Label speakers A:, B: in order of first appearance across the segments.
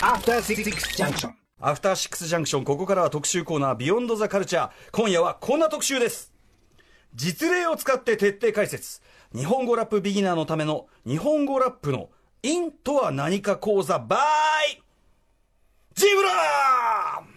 A: After Six Junction.
B: アフターシックスジャンクション、ここからは特集コーナー、ビヨンドザカルチャー。今夜はこんな特集です。実例を使って徹底解説。日本語ラップビギナーのための日本語ラップのインとは何か講座 by ジブラ
C: よろしくお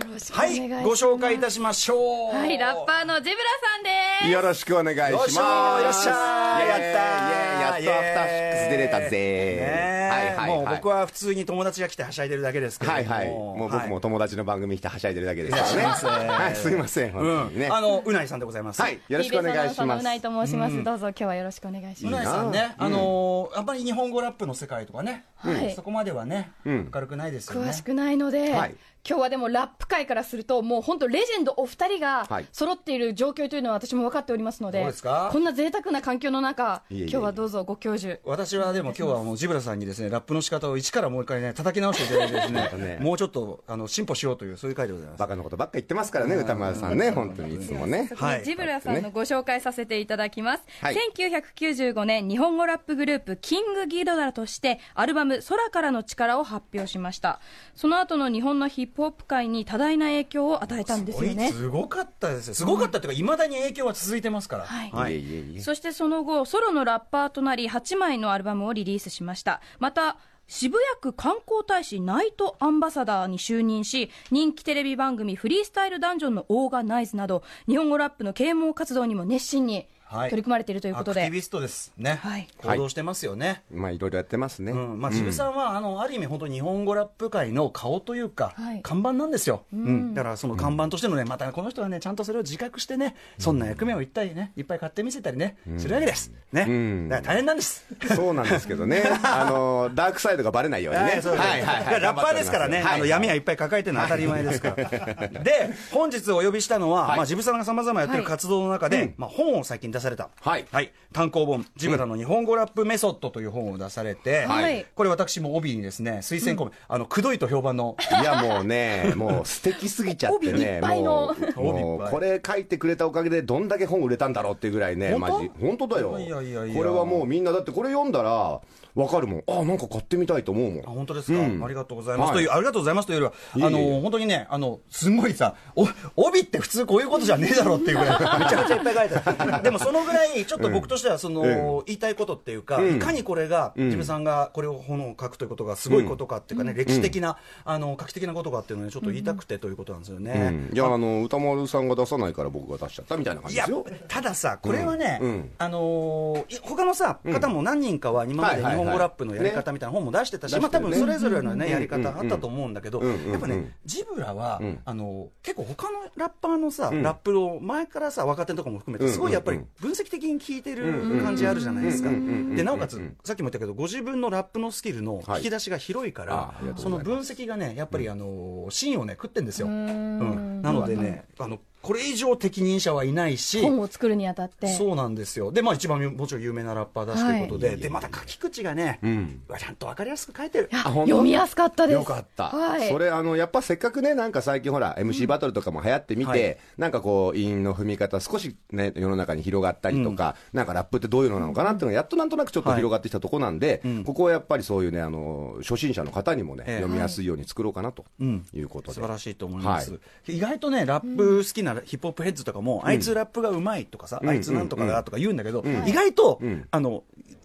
B: はい
C: 願いします。、
B: ご紹介いたしましょう。
C: はい、ラッパーのジブラさんです。
D: よろしくお願いします。
B: よっしゃーやったー
D: やっとアフターシックス出れたぜはいはいはい。
B: もう僕は普通に友達が来てはしゃいでるだけですけども
D: はいはい。もう僕も友達の番組来てはしゃいでるだけですからね。はい、すいません。本当にね。
B: うん、あのうないさんでございます。
D: はい、よろしくお願いします。
C: うないと申します。どうぞ今日はよろしくお願いし
B: う
C: ます。
B: ないさんね、あのーあんまり日本語ラップの世界とかね、
C: はい。
B: そこまではね、
D: ん。
B: 明るくないですよね。
C: 詳しくないので、
D: はい。
C: 今日はでもラップ界からすると、もう本当レジェンドお二人が
D: はい。
C: 揃っている状況というのは私も分かっておりますので、
B: そうですか？
C: こんな贅沢な環境の中、
D: いえいえ。
C: 今日はどうぞご教授。
B: 私はでも今日はもうジブラさんにですねラップの仕方を一からもう一回ね叩き直していただいてですね
D: ね。
B: もうちょっとあの進歩しようというそういう回でございます。
D: バカなことばっか言ってますからね、歌丸さんね、本当にいつもね。
B: はい。
C: ジブラさんのご紹介させていただきます、
D: はい。
C: 1995年日本語ラップグループキングギドラとしてアルバム「空からの力」を発表しましたその後の日本のヒップホップ界に多大な影響を与えたんですよね
B: すごかったですよ。すごかったっていうか、いまだに影響は続いてますから。
C: はい
D: いえいえいえ。
C: そしてその後ソロのラッパーとなり8枚のアルバムをリリースしましたまた渋谷区観光大使ナイトアンバサダーに就任し人気テレビ番組「フリースタイルダンジョン」のオーガナイズなど日本語ラップの啓蒙活動にも熱心に
B: はい
C: 取り組まれているということで、
B: アクティビストですね。
C: はい。
B: 行動してますよね。
D: まあ、いろいろやってますね。
B: うん。まあ、渋さんは、あのある意味、本当に日本語ラップ界の顔というか、
C: はい。
B: 看板なんですよ、うん。だからその看板としてのね、またこの人はね、ちゃんとそれを自覚してね、そんな役目を一体ね、いっぱい買ってみせたりね、するわけです。ね、
D: ん。
B: だから大変なんです。
D: そうなんですけどね。あの、ダークサイドがバレないようにね。
B: ラッパーですからね、あの闇はい
D: い。
B: っぱい抱えてるのは当たり前ですから。で、本日お呼びしたのは、
D: はい。
B: まあ、ジブさんがさまざまやってる
C: はい。
B: 活動の中で、まあ、本を最近出された。
D: はい。
B: 単行本、ジブラの日本語ラップメソッドという本を出されて、
C: はい。
B: これ私も帯にですね、推薦コメ、あの、くどいと評判の、
D: いやもうね、もう素敵すぎちゃってね、もう、これ書いてくれたおかげでどんだけ本売れたんだろうっていうぐらいね、マジ、本当だよ。
B: いやいやいや
D: これはもうみんな、だってこれ読んだら、わかるもん。あ、なんか買ってみたいと思うもん。
B: あ本当ですか、
D: うん。
B: ありがとうございます、
D: はい。
B: というありがとうございますというよりは、あの本当にね、あのすんごいさお、帯って普通こういうことじゃねえだろっていうぐらい、めちゃくちゃいっぱい書いてある、でもそのぐらい、ちょっと僕としてはその、
D: うん
B: 言いたいことっていうか、
D: うん。
B: いかにこれが、自分さんがこれを本を書くということがすごいことかっていうかね、歴史的な、あの画期的なことかっていうのをね、ちょっと言いたくてということなんですよね。
D: うん。いや、あの、歌丸さんが出さないから僕が出しちゃったみたいな感じですよ。
B: たださ、これはね、あの他のさ、方も何人かは今まで日本語ラップのやり方みたいな本も出してたし、まあ多分それぞれのね、
D: うん
B: やり方あったと思うんだけど、やっぱね、
D: うん
B: ジブラは、
D: ん。
B: あのー結構他のラッパーのさ、
D: ん。
B: ラップを前からさ、若手とかも含めて、すごいやっぱり分析的に聞いてる感じあるじゃないですか。で、なおかつ、さっきも言ったけど、ご自分のラップのスキルの
D: はい。
B: 引き出しが広いから、そうの分析がね、やっぱりあのー芯をね、食ってんですよ。
C: う
B: うん。ん。なのでね、あの、これ以上適任者はいないし、
C: 本を作るにあたって。
B: そうなんですよ。で、まあ一番もちろん有名なラッパーだしということで、
D: はい。
B: で、また書き口がね、
D: ん
B: うわちゃんとわかりやすく書いてる。
C: 読みやすかったです。
D: よかった、
C: はい、
D: それあのやっぱせっかくねなんか最近ほら MC バトルとかも流行ってみて、
B: はい。
D: なんかこう韻の踏み方少しね世の中に広がったりとか、なんかラップってどういうのなのかなっていうのがやっとなんとなくちょっと
B: はい。
D: 広がってきたとこなんで、
B: ん。
D: ここはやっぱりそういうねあの初心者の方にもね、
B: ええ。
D: 読みやすいように作ろうかなと
B: うん。
D: いうことで、
B: 素晴らしいと思います、
D: は
B: 意外とねラップ好きなヒップホップヘッズとかも、あいつラップがうまいとかさ、
D: ん。
B: あいつなんとかだとか言うんだけど、意外と、
D: ん。
B: あの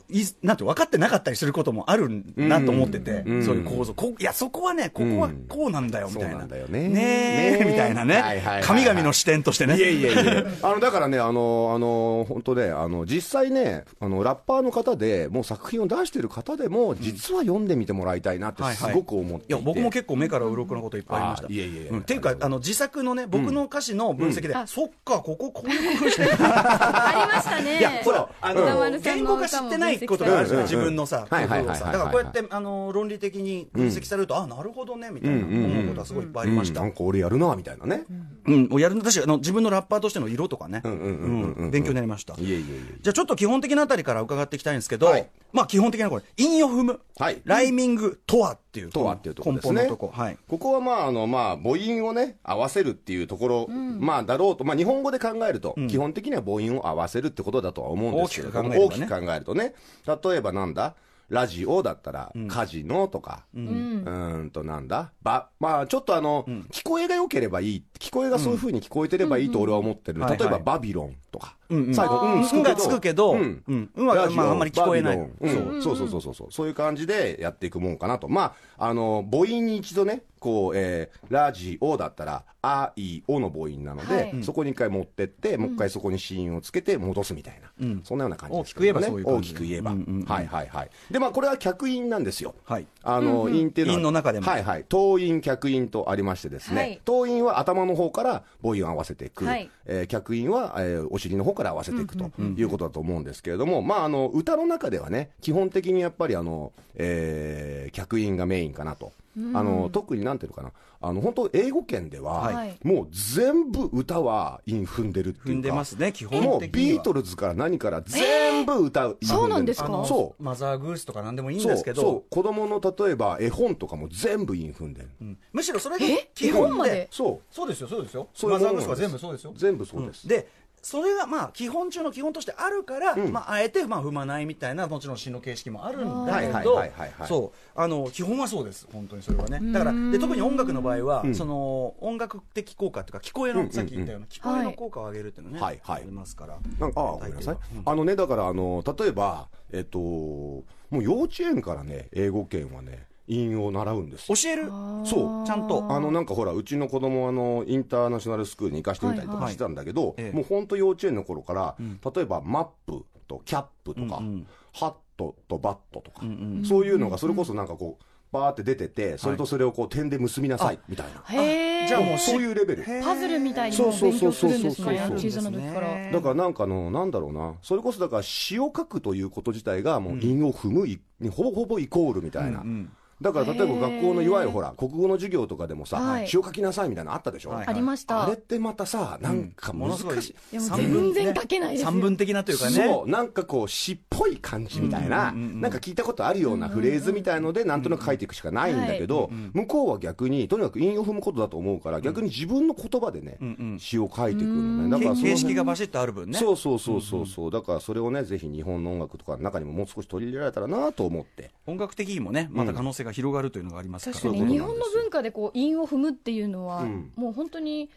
B: いなんて分かってなかったりすることもあるなと思ってて、
D: うん。
B: そういう構造。こいやそこはねここはこうなんだよみたいな、
D: そうなんだよね。
B: ねえ
D: ねえ。
B: みたいなね、
D: はいはいはいはい。
B: 神々の視点としてね。
D: いえいえいえ、あのだからね、あのあの本当ね、あの実際ねあの、ラッパーの方で、もう作品を出してる方でも、実は読んでみてもらいたいなって、すごく思っていて、
B: いや僕も結構目から鱗なこといっぱいありました。
D: あいえいえいえ。
B: うん。っていうかあの自作のね僕の歌詞の分析で、
C: うん。
B: そっかこここういう工夫してる。
C: ありましたね。
B: いやほらあ
C: 歌
B: の言語化知ってないことがあるじゃない、
D: うん。
B: 自分のさだからこうやってあの論理的に分析されると、あなるほどねみたいな思うことはすごいいっぱいありました。
D: うん。なんか俺やるなみたいなね、
B: うん、もうやるの私あの自分のラッパーとしての色とかね、
D: んうんうんうん
B: うん勉強になりました。
D: いえいえいえ。
B: じゃあちょっと基本的なあたりから伺っていきたいんですけど、
D: はい。
B: まあ基本的なこれ、韻を踏む、
D: はい。
B: ライミングとはっていう
D: とはっていうとこ
B: こ。はい。
D: ここはまああの、まあ、母音をね合わせるっていうところ、まあだろうと、まあ、日本語で考えると、基本的には母音を合わせるってことだとは思うんですけれど
B: 大きく考え
D: るとね。例えばなんだ？ラジオだったら、カジノとか、うーんとなんだ。ば、まあちょっとあの、聞こえが良ければいい、聞こえがそういう風に聞こえてればいいと俺は思ってる。
B: うん。うん
D: 例えばバビロンとか。最後、うん、
B: うんがつくけど
D: うん
B: うんうんはまああんまり聞こえない
D: バビロンうんそうそうそうそうそう。そういう感じでやっていくもんかなと。まあ、あの、母音に一度ね、こう、えー、ラジオだったら、あ、い、おの母音なので、
C: はい
D: そこに一回持ってって、もう一回そこに子音をつけて戻すみたいな。
B: うん
D: そんなような感じです
B: 大きく言えばそういう感
D: 大
B: じ
D: きく言えば。
B: うんうんうん
D: はいはいはい。で、まあこれは客音なんですよ。
B: はい
D: あの、音っていうのは。
B: 韻の中でも
D: はいはい。頭音、客音とありましてですね。
C: はい
D: 頭音は頭の方から母音を合わせていく。
C: はい
D: えー客音は、えーお尻の方から合わせていくということだと思うんですけれども、まああの、歌の中ではね、基本的にやっぱりあの、えー客音がメインかなと。あの、特になんていうのかな。あの、本当英語圏では、
C: はい。
D: もう全部歌は韻踏んでるっていうか。
B: 踏んでますね基本的には。
D: もうビートルズから何から全部歌う。
C: そうなんですか？
B: あの
D: そう。
B: マザーグースとか何でもいいんですけど。
D: そう。子供の例えば絵本とかも全部韻踏んでる、
B: うん。むしろそれが
C: え？
B: 基本で。
C: 絵本まで？
D: そう。
B: そうですよそうですよ。マザーグースは全部そうですよ。
D: 全部そうです、
B: でそれがまあ基本中の基本としてあるから、
D: ん。
B: まあ、あえてまあ踏まないみたいなもちろん詩の形式もあるんだけどそう。あの基本はそうです。本当にそれはね。だからで特に音楽の場合は、
D: ん。
B: その音楽的効果というか聞こえの、
D: うん。
B: さっき言ったような聞こえの効果を上げるっていうのね、
D: はい。はい。
B: ありますから。
D: なんかあごめんなさい、あのねだからあの例えばえっともう幼稚園からね英語圏はね韻を習うんですよ。
B: 教える？
D: そう
B: ちゃんと。
D: あのなんかほらうちの子供あのインターナショナルスクールに行かしてみたりと
C: はいはい。
D: かしてたんだけど、
B: ええ。
D: もう本当幼稚園の頃から、例えばマップとキャップとか、
B: うんうん。
D: ハットとバットとか、
B: ん
D: そういうのがそれこそなんかこうバーって出ててそれとそれをこう点で結びなさいみたいな、
C: へえ
B: じゃあもう
D: そういうレベル
C: パズルみたいに
D: そうそうそう
C: も勉強するんです
D: そうそうそう
C: ね小さな時から
D: だからなんかあの、なんだろうな、それこそだから詩を書くということ自体が、もう韻を踏むい、にほぼほぼイコールみたいな。
B: うん
D: だから例えば学校のいわゆるほら、国語の授業とかでもさ、
C: はい。
D: 詩を書きなさいみたいなのあったでしょ、
B: はい。
C: ありました。
D: あれってまたさ、なんか難
B: ものすごい
D: しい。
C: う
B: 三文
C: 全然書けないですよ。
B: 三文的なというかね。
D: そう、なんかこう、詩っぽい感じみたいな、なんか聞いたことあるようなフレーズみたいので、なんとなく書いていくしかないんだけど、向こうは逆に、とにかく韻を踏むことだと思うから、逆に自分の言葉でね、詩を書いていくのね。だから
B: 形式がバシッとある分ね。
D: そうそうそうそうそう、だからそれをねぜひ日本の音楽とかの中にももう少し取り入れられたらなと思って。
B: 音楽的にもねまた可能性が広がるというのがありますから、
C: 確かに日本の文化でこう韻を踏むっていうのは、
D: うん。
C: もう本当に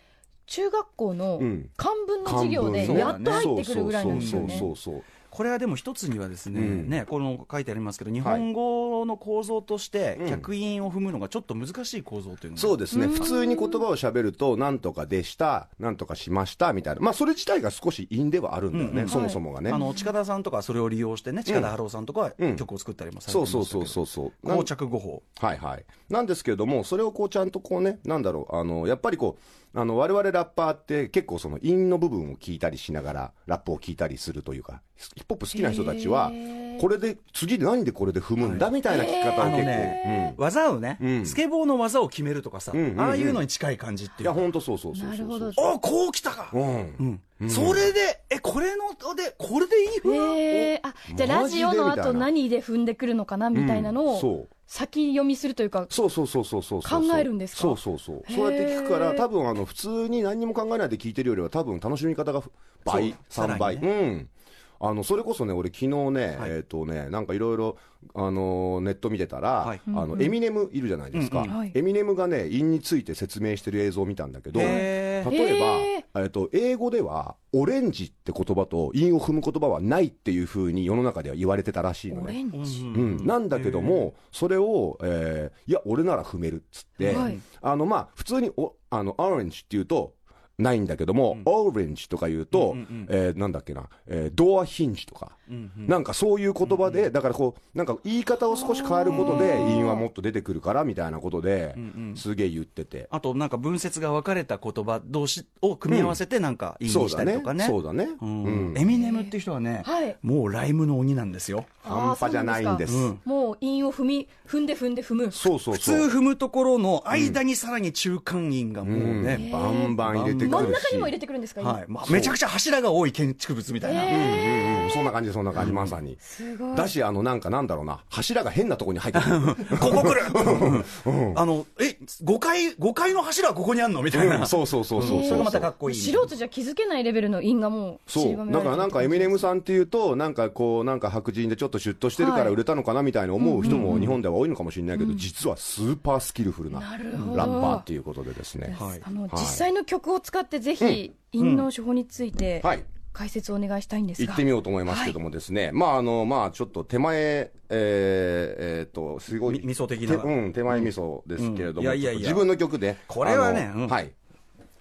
C: 中学校の
D: うん。
C: 漢文の授業でやっと入ってくるぐらいなんですよね。
D: そうそうそうそう
B: これはでも一つにはですね,、
D: うん。
B: ねこの書いてありますけど日本語の構造として
D: うん。
B: 客韻を踏むのがちょっと難しい構造というのが。
D: そうですね。普通に言葉を喋るとなんとかでしたなんとかしましたみたいな。まあそれ自体が少し韻ではあるんだよね、
B: うん。うん
D: そもそもがね、
B: あの近田さんとかそれを利用してね近田春夫さんとかは
D: うん。
B: 曲を作ったりもされて
D: そう
B: ましたけど。
D: そうそうそうそう。なん
B: 膠着語法。
D: はいはい。なんですけれども、それをこうちゃんとこうね、なんだろう、あの、やっぱりこう、あの、我々ラッパーって結構その韻の部分を聞いたりしながら、ラップを聞いたりするというか、ヒップホップ好きな人たちはこれで、次で何でこれで踏むんだみたいな聞き方を
B: あの
D: 結構、
B: ね、技をね、
D: うん。
B: スケボーの技を決めるとかさ、
D: うんうんうん。
B: ああいうのに近い感じって
D: うん。いや、
B: いうか
D: ほんとそうそうそうそう。
C: なるほど。
B: おこう来たか、
D: うん。
B: うんそれでえこれのでこれでいいふ
C: えあじゃあラジオの後何で踏んでくるのかな？みたいなのを
D: うんそう。
C: 先読みするというか
D: そうそうそうそうそうそう。
C: 考えるんですか？
D: そうそうそう。そうやって聞くから多分あの普通に何にも考えないで聞いてるよりは多分楽しみ方が倍
B: そう。
D: 3倍、
B: さらに
D: うん。あのそれこそね俺昨日ね、
B: はい。
D: えっ、とねなんかいろいろあのネット見てたら、
B: はい。
D: あのエミネムいるじゃないですか、
B: うん。うん。
C: はい。
D: エミネムがね韻について説明してる映像を見たんだけど例え
C: へ
D: ば、えっと英語ではオレンジって言葉と韻を踏む言葉はないっていうふうに世の中では言われてたらしいの
C: オ
D: ねうん、なんだけども、それを、えーいや、俺なら踏めるっつって、
C: はい。
D: あの、まあ、普通にお、あの、オレンジって言うと、ないんだけども、オレンジとか言うと、
B: うんうんうん。
D: えーなんだっけな、えードアヒンジとか、
B: うんうん。
D: なんかそういう言葉で、だからこう、なんか言い方を少し変えることで、韻はもっと出てくるから、みたいなことで、すげえ言ってて。
B: あとなんか文節が分かれた言葉同士を組み合わせてなんかいいにしたりとかね。
D: そうだね。
B: うん。
D: うん。
B: エミネムっていう人はね、
C: はい。
B: もうライムの鬼なんですよ。
D: 半端じゃないんです。
C: もう韻を踏み踏んで踏んで踏む。
D: そうそう
B: 普通
D: そう。
B: 踏むところの間にさらに中間韻がもうね、
D: バンバン入れててくるし。
C: 真ん中にも入れてくるんですか、今
B: はい。まあ、めちゃくちゃ柱が多い建築物みたいな、
D: う。んうん、そんな感じ、そんな感じ、まさに。
C: すごい
D: だし、あの、なんかなんだろうな、柱が変なとこに入ってくる。
B: ここ来る、あのえ5階5階の柱はここにあんの？みたいな、
D: うん。そうそうそうそうそ
B: れがまたかっこいい。
C: 素人じゃ気づけないレベルの因がもう
D: そう。だからなんかエミネムさんっていうと、なんかこう、なんか白人でちょっとシュッとしてるから売れたのかなみたいに思う人も日本では多いのかもしれないけど、実はスーパースキルフルなラッパーっていうことでですね。
B: はい。
C: あの、
D: はい。
C: 実際の曲を使ってぜひ、陰の手法について
D: はい。
C: 解説をお願いしたいんですが、
D: 行ってみようと思いますけどもですね、まああの、まあちょっと手前、えー、えーと、すごい。
B: み味噌的な。
D: 手うん、手前味噌ですけれども、
B: うん。いやいや
D: 自分の曲で。
B: これはねうん。
D: はい。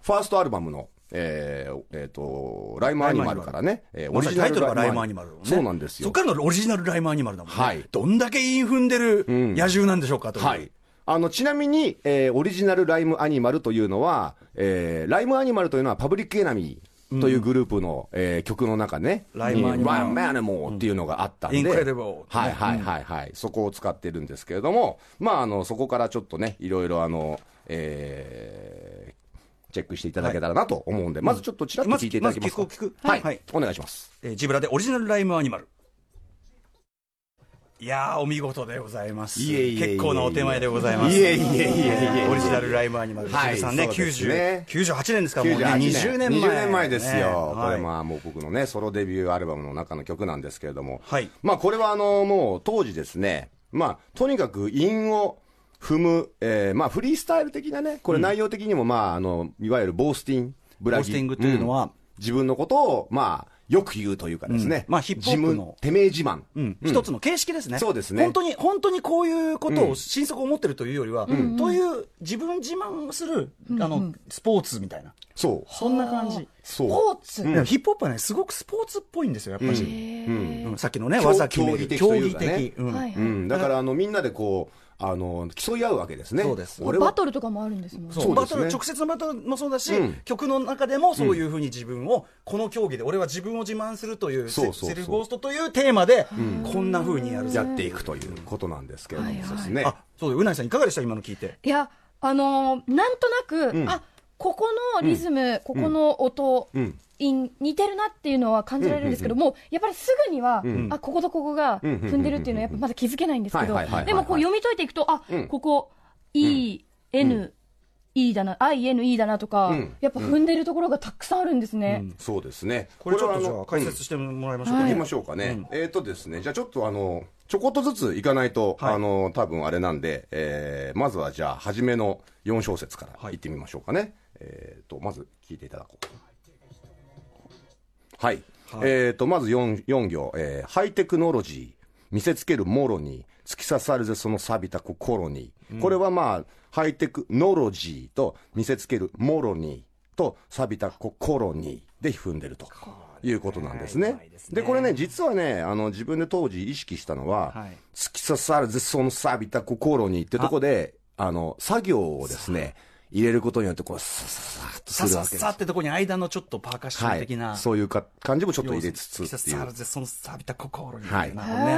D: ファーストアルバムの、えー、えーと、 Rhyme Animal からね、えー
B: まさにタイトルが Rhyme Animal、ね、
D: そうなんですよ。
B: そっからの Original Rhyme Animal だもんね、
D: はい。
B: どんだけ韻踏んでる野獣なんでしょうかという、
D: はい。あの、ちなみに、えー Original Rhyme Animal というのは、えー Rhyme Animal というのは Public Enemy というグループの、えー曲の中ね、 Rhyme Animal っていうのがあったんで、
B: Incredible
D: はいはいはい。はい、そこを使ってるんですけれども、まあ、あの、そこからちょっとね、いろいろあの、えーチェックしていただけたらなと思うんで、まずちょっとちらっと聞いていただけますか？
B: まず聞く聞く。
D: はい、
B: はい
D: お願いします。
B: えージブラでオリジナルライムアニマルいやーお見事でございます。結構なお手前でございます。
D: いえいえいえいえ。
B: オリジナルライムアニマル、さんね。
D: そうですね。
B: 90 98年ですからもうね。
D: 98
B: 20年。前。
D: 20年前ですよ、
B: ね。
D: これまあもう僕のねソロデビューアルバムの中の曲なんですけれども、
B: はい。
D: まあこれはあのもう当時ですね。まあとにかく韻を踏む、えーまあフリースタイル的なねこれ内容的にもまああのいわゆるボースティンブラギ。
B: ボースティングというのは
D: ん。自分のことをまあよく言うというかですね、
B: うん。まあヒップホップの。
D: てめえ自慢、
B: うん。一つの形式ですね、
D: そうですね。
B: 本当に本当にこういうことを心底思ってるというよりは、という自分自慢をする、あのスポーツみたいな、
D: そう。
B: そんな感じ、
C: スポーツ、
B: ヒップホップはね、すごくスポーツっぽいんですよ、やっぱり、
D: うん。
B: うん。さっきのね、
D: 競
B: 技決める
D: 競技的というかね。
B: 競技的。うん。
C: はい。
D: うん、だからあのみんなでこうあの競い合うわけですね。
B: そうです。
D: 俺は。
C: バトルとかもあるんですもんね。
B: そう
D: そうですね。
B: バトル直接のバトルもそうだし、
D: うん。
B: 曲の中でもそういうふうに自分を、この競技で俺は自分を自慢するという
D: そうそうそう。
B: セルフゴーストというテーマで、こんなふうにやる
D: やっていくということなんですけれども、
C: はいはい。
D: そうですね。
B: あそうだうなぎさんいかがでした？今の聞いて。
C: いやあのーなんとなく、
D: ん。
C: あここのリズム、ここの音、
D: うん。
C: 音似てるなっていうのは感じられるんですけども、やっぱりすぐには、
D: ん
C: あこことここが
D: うん
C: 踏んでるっていうのはやっぱまだ気づけないんですけどでもこう読み解いていくとあ、
D: うん。
C: ここ E、N、E だな I、N、E だなとか、
D: うん。
C: やっぱ踏んでるところがたくさんあるんですね、
D: そうですね。
B: これちょっとじゃ
D: はの
B: あ解説してもらいましょうか、
C: はい
D: 行きましょうかね、えっ、とですねじゃあちょっとあのちょこっとずついかないと、
B: はい。
D: あの多分あれなんで、えーまずはじゃあ初めの4小節から
B: はい。
D: いってみましょうかね、えっ、とまず聞いていただこうはい、えっ、とまず 4, 4行、えーハイテクノロジー見せつけるもろに突き刺さるぜその錆びた心に、これはまあハイテクノロジーと見せつけるもろにと錆びた心にで踏んでると。いうことなんですね。
B: うまいです。ね。
D: でこれね実はねあの自分で当時意識したのは、
B: はい。
D: 突き刺さるぜその錆びた心にってとこであの作業をですね入れることによってこうさささっとするわけです。
B: さってとこに間のちょっとパーカッション的な、
D: はい、そういうか感じもちょっと入れつつっていう。
B: 刺さるぜその錆びた心に、
D: はい
B: なるほどね。
C: へ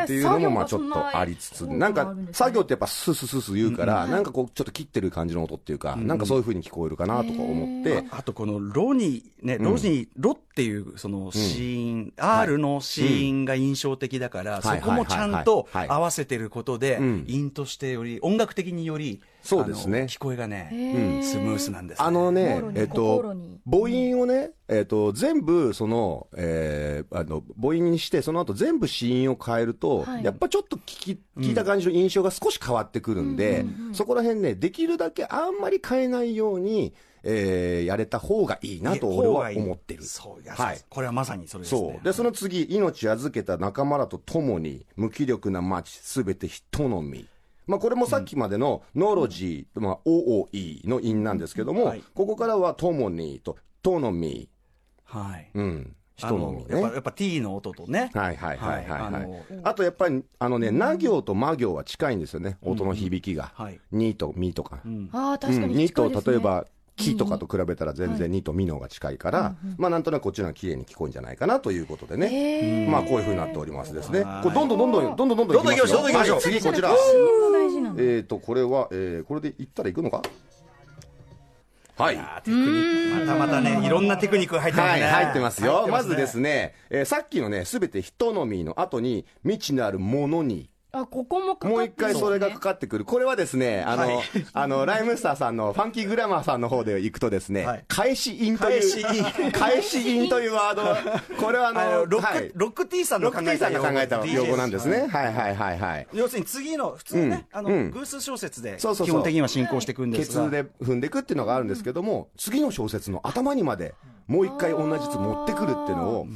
C: ー
D: っていうのもまあちょっとありつつ、なんかサ行ってやっぱスースースースー言うから、なんかこうちょっと切ってる感じの音っていうか、なんかそういう風に聞こえるかなとか思って、
B: あとこのロに、ね、ロに、ロっていうそのシーン、R のシーンが印象的だから、
D: はい。
B: そこもちゃんと合わせてることで、
D: うん。
B: 韻としてより、音楽的により、
D: そうですね
B: 聞こえがね、
C: ー
B: スムースなんです、ね。
D: あのねえっと母音をね、えっと、全部、その、えーあの、母音にして、その後全部子音を変えると、
C: はい
D: やっぱちょっと聞き、聞いた感じの印象が少し変わってくるんで、そこら辺ね、できるだけあんまり変えないように、えーやれた方がいいなと俺は思ってる。
B: そう、いや
D: はい
B: これはまさにそれですね。
D: そう。で、その次、命預けた仲間らと共に、無気力な街、すべて人のみ。まあ、これもさっきまでのノロジー、まあ、OOE の音なんですけども、
B: はい
D: ここからは共にと、とのみ。
B: はい。
D: うん。
B: あ
D: 人のみね
B: のやっぱ。やっぱ T の音とね。
D: はいはいはいはいはい。
B: はいあの
D: あとやっぱり、あのね、な行とま行は近いんですよね、音の響きが。
B: はい
D: にとみとか。
C: ああ確かに
D: にと
C: 近いですね、
D: 例えば木とかと比べたら全然にとみの方が近いから、まあなんとなくこっちの方が綺麗に聞こえるんじゃないかなということでね、まあこういうふうになっておりますですね。
B: はい。
D: これどんどんどんどんどんどんどんどん
B: どんどん行きましょう。
D: はい。次こちらえーとこれは、えーこれでいったらいくのか？はい。
B: テクニックまたまたねいろんなテクニックが入ってます
D: はい、
B: ね
D: 入ってますよ。
B: 入
D: まずですね、えーさっきのね、すべてヒトノミーの後に、未知なるものに、
C: あここもかかって
D: もう一回それが
C: ね
D: かかってくる。これはですね、あの、
B: はい。
D: あの、ライムスターさんのファンキーグラマーさんの方で行くとですね、
B: はい。
D: 返し印という、返し印。というワード、これはあ
B: あ
D: の、
B: のロック、
D: はい。
B: ロック T さんの
D: 考えた用語。なんですね。はいはいはいはい。
B: 要するに次の普通のね、あの、
D: うん。
B: 偶数小説で
D: そうそうそう。
B: 基本的には進行していくんですが。
D: ケツで踏んでいくっていうのがあるんですけども、次の小説の頭にまでもう一回同じ図持ってくるっていうのを、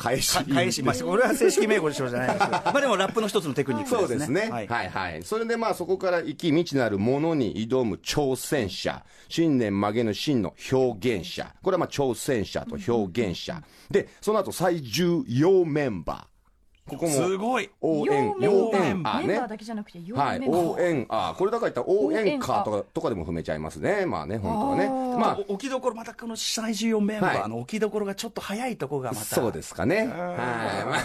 D: 返し
B: 返しましたこれは正式名語でしょうじゃないですけど まあでもラップの一つのテクニック
D: そう
B: でね
D: ですすね。はい、はい、それでまあそこから生き未知なるものに挑む挑戦者。信念曲げぬ真の表現者。これはまあ挑戦者と表現者。で、その後最重要メンバー。ここも。
B: すごい
D: 応援、
C: メン
D: 応
C: バー
D: 援、
C: バー。だけじゃなくて、
D: はい、応援、あこれだから言ったら応援歌とか、とかでも踏めちゃいますね。まあね、本当はね。まあ、
B: お置きどころまたこの最重要メンバーの置きどころがちょっと早いところがまた
D: そうですかね。は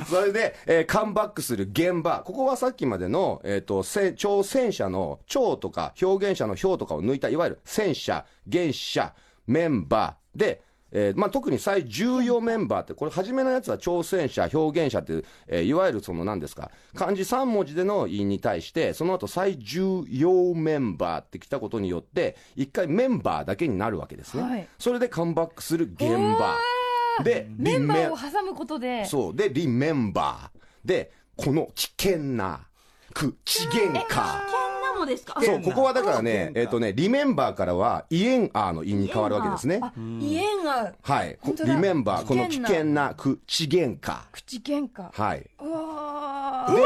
D: い。それで、えーカムバックする現場。ここはさっきまでの、えっ、と、せ挑戦者の超とか表現者の表とかを抜いた、いわゆる戦車、原者、メンバーで、えーまあ、特に最重要メンバーって、これ初めのやつは挑戦者、表現者っていう、えーいわゆるその何ですか、漢字3文字での韻に対して、その後最重要メンバーって来たことによって、一回メンバーだけになるわけですね。
C: はい
D: それでカムバックする現場。で、
C: メンバーを
D: リ
C: 挟むことで、
D: そう。で、リメンバー。で、この危険な、口喧嘩。
C: もですか
D: そう、ここはだからね、えっ、とね、リメンバーからは、イエンアーの韻に変わるわけですね。
C: あ、イエンが
D: はい。リメンバー、この危
C: 危険な
D: 口喧嘩。
C: 口喧嘩。
D: はい。
C: うわー
D: で、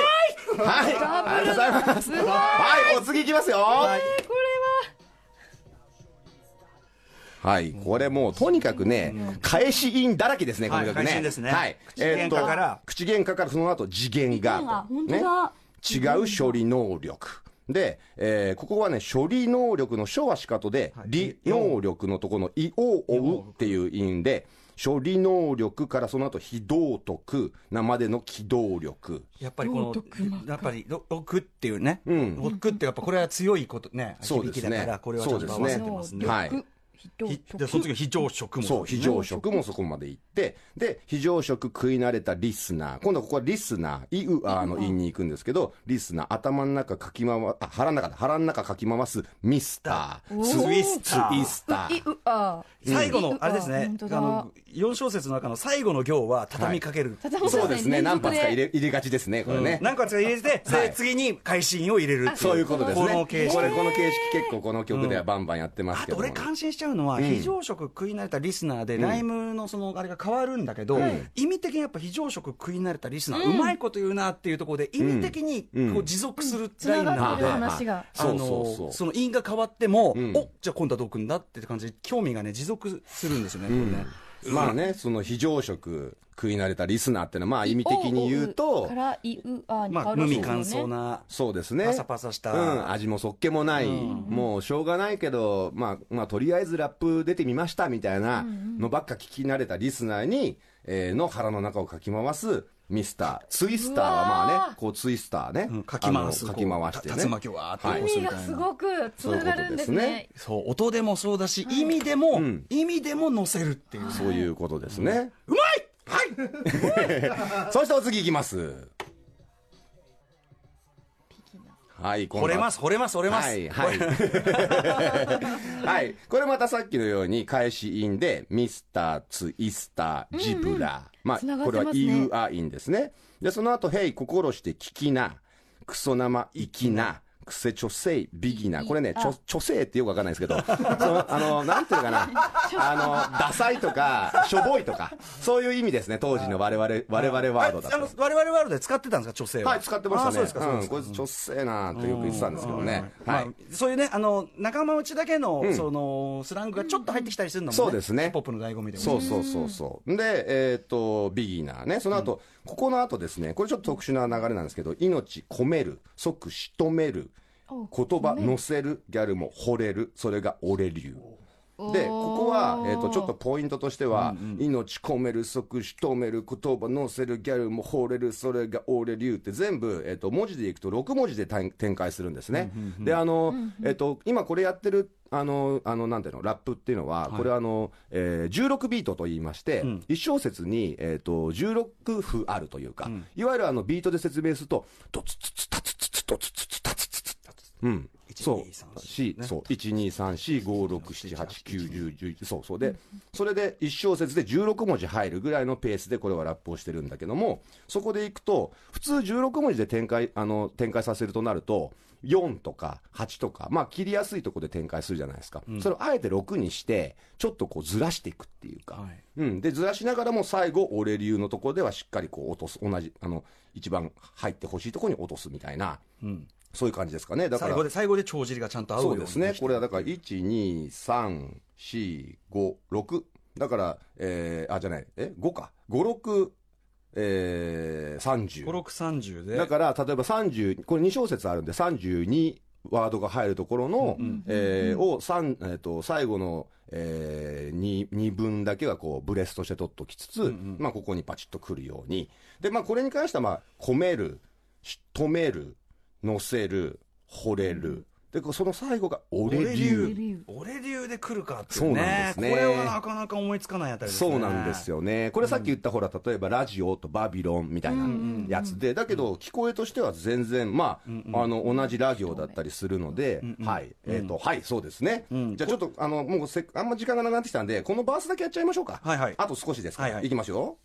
D: はい。ありがとうございます。はい、お次いきますよ。
B: はい
C: えーこ
D: はい、これもうとにかくね、返し印だらけですね、この曲ね。
B: はい返し印ですね
D: はい。
B: 口喧嘩から
D: 口喧嘩からその後次元が。違う処理能力。で、えーここはね、処理能力の書は仕方で、理能力のところのいを追うっていう意味で、処理能力からその後非道徳なまでの機動力。
B: やっぱりこのやっぱりロロックっていうね、
D: うん。
B: ってやっぱこれは強いことね。
D: そうですね。
B: 響きだからこれはちゃんと合わせてますね。
D: はい
B: でその次非常食も
D: そう、非常食もそこまで行って、で、非常食食い慣れたリスナー。今度はここはリスナー、イウアーの韻に行くんですけど、リスナー、頭の中かき回、あ、腹の中だ、腹の中かき回すミスター、
C: おー。
D: ツイスター、ツイスター。
C: いうあ
B: 最後
C: うん
B: のあれですねあの4小節の中の最後の行は畳みかける、
C: 畳み
D: そうですね、何発か入れ入れがちですね、これね。
B: 何か入れて、
D: はい。
B: で次に会心を入れる
D: そういうことですね。
B: この形式。
D: これ、この形式結構この曲ではバンバンやってます
B: あ
D: けども。
B: と俺感心しちゃうのは、非常食食い慣れたリスナーで、ライムのそのあれが変わるんだけど、意味的にやっぱ非常食食い慣れたリスナー、うまいこと言うなっていうところで意味的にこう持続するラインなので、
C: 繋がってる話が。
B: あの
D: そ
B: の韻が変わっても、
D: ん。
B: おじゃあ今度はどうくんだって感じで興味がね持続するんですよね、これね
D: まあね、その非常食食い慣れたリスナーってのは、まあ意味的に言うと
C: か、らいうあに変
B: まあ
C: わる
B: 無味乾燥
C: な
B: な
D: そうですね。
B: パサパサした
D: うん、味もそっけもない、もうしょうがないけど、まあ、まあ、とりあえずラップ出てみましたみたいなのばっか聞き慣れたリスナーに、えーの腹の中をかき回すミスター。ツイスターはまあね、こうツイスターね。
B: うんかき回す
D: かき回してね。
B: 竜巻をわーって
D: はい
B: 起こす
C: 意味がすごくつながるんですね
B: そう音でもそうだし、意味でも、
D: ん
B: 意味でも乗せるっていう、
D: そういうことですね。
B: うまいはい
D: そしてお次いきます。はい、
B: 惚れます惚れます惚れます、
D: はい、はい。はい。これまたさっきのように、返し印で、ミスター、ツイスター、ジブラ。まあ、
C: 繋がっ
D: これは
C: てますね
D: EU ア印ですね。で、その後、ヘイ、心して聞きな、クソ生、生きな、クセチョセイ、ビギナ。これね、チョ、チョセイってよくわかんないですけど、その、あの、なんていうのかな、あの、ダサいとか、しょぼいとか、そういう意味ですね、当時の我々、我々ワードだと
B: あの。我々ワールドで使ってたんですか女性は？
D: はい、使ってましたね。
B: あそうですかそうですか、
D: んこいつ、ちょっせえなーってよく言ってたんですけどね。
B: まあ
D: はい。
B: そういうねあの仲間内だけの、そのスラングがちょっと入ってきたりするのも、ね
D: そうですね
B: ヒップの醍醐味で
D: そうそうそうそう。で、えっ、と、ビギナーね。その後、ここの後ですね、これちょっと特殊な流れなんですけど、命込める、即仕留める、
C: お
D: 言葉乗せる、ギャルも惚れる、それが俺流。で、ここは、えっ、と、ちょっと
C: と
D: ポイントとしては、命込める、即し止める、言葉乗せる、ギャルも惚れる、それが俺流って全部、えっ、と、文字でいくと6文字で展展開するんですね。で、あの、えっ、と、今これやってる、あの、あの、なんていうの、ラップっていうのは、これはあの、えー16ビートと言いまして、一小節に、えっ、と、16符あるというか、いわゆるあの、ビートで説明すると、ドツツツタツツツドツツツうん。そう。
B: 1 2 3
D: し、そう。1、2、3、4、5、6、7、8、9、10、11、そうそう。で、それで1小節で16文字入るぐらいのペースでこれはラップをしてるんだけども、そこでいくと、普通16文字で展開、あの、展開させるとなると、4とか8とか、まあ切りやすいところで展開するじゃないですか。それをあえて6にして、ちょっとこうずらしていくっていうか。
B: はい
D: うん。で、ずらしながらも最後、俺流のところではしっかりこう落とす。同じ、あの、一番入ってほしいところに落とすみたいな、
B: うん
D: そういう感じですかね。だから
B: 最後、で最後で帳尻がちゃんと合うよに
D: そううですね。これはだから、1、2、3、4、5、6。だから、えー、あ、じゃない、え ?5 か。5、6、えー、30。
B: 5630で
D: だから、例えば30、これ2小節あるんで、32ワードが入るところの、えーを三えー、と最後の、えー、2, 2分だけはこうブレスとして取っときつつ、まあ、ここにパチッとくるように。で、まあ、これに関しては、まあ、込める、し止める、乗せる、惚れる。で、その最後が俺
B: 俺
D: 流。
B: 流俺流で来るかってい
D: そううなん
B: ね
D: ですね
B: これはなかなか思いつかないあたりですね
D: そうなんですよね。これさっき言ったほら、例えばラジオとバビロンみたいなやつで、だけど聞こえとしては全然、まあ、あの、同じラ行だったりするので、はい。えっと、はい、そうですね。じゃあちょっと、あの、もうせっあんま時間がなくなってきたんで、このバースだけやっちゃいましょうか。
B: はいはい
D: あと少しですから。
B: はいはい
D: いきますよ。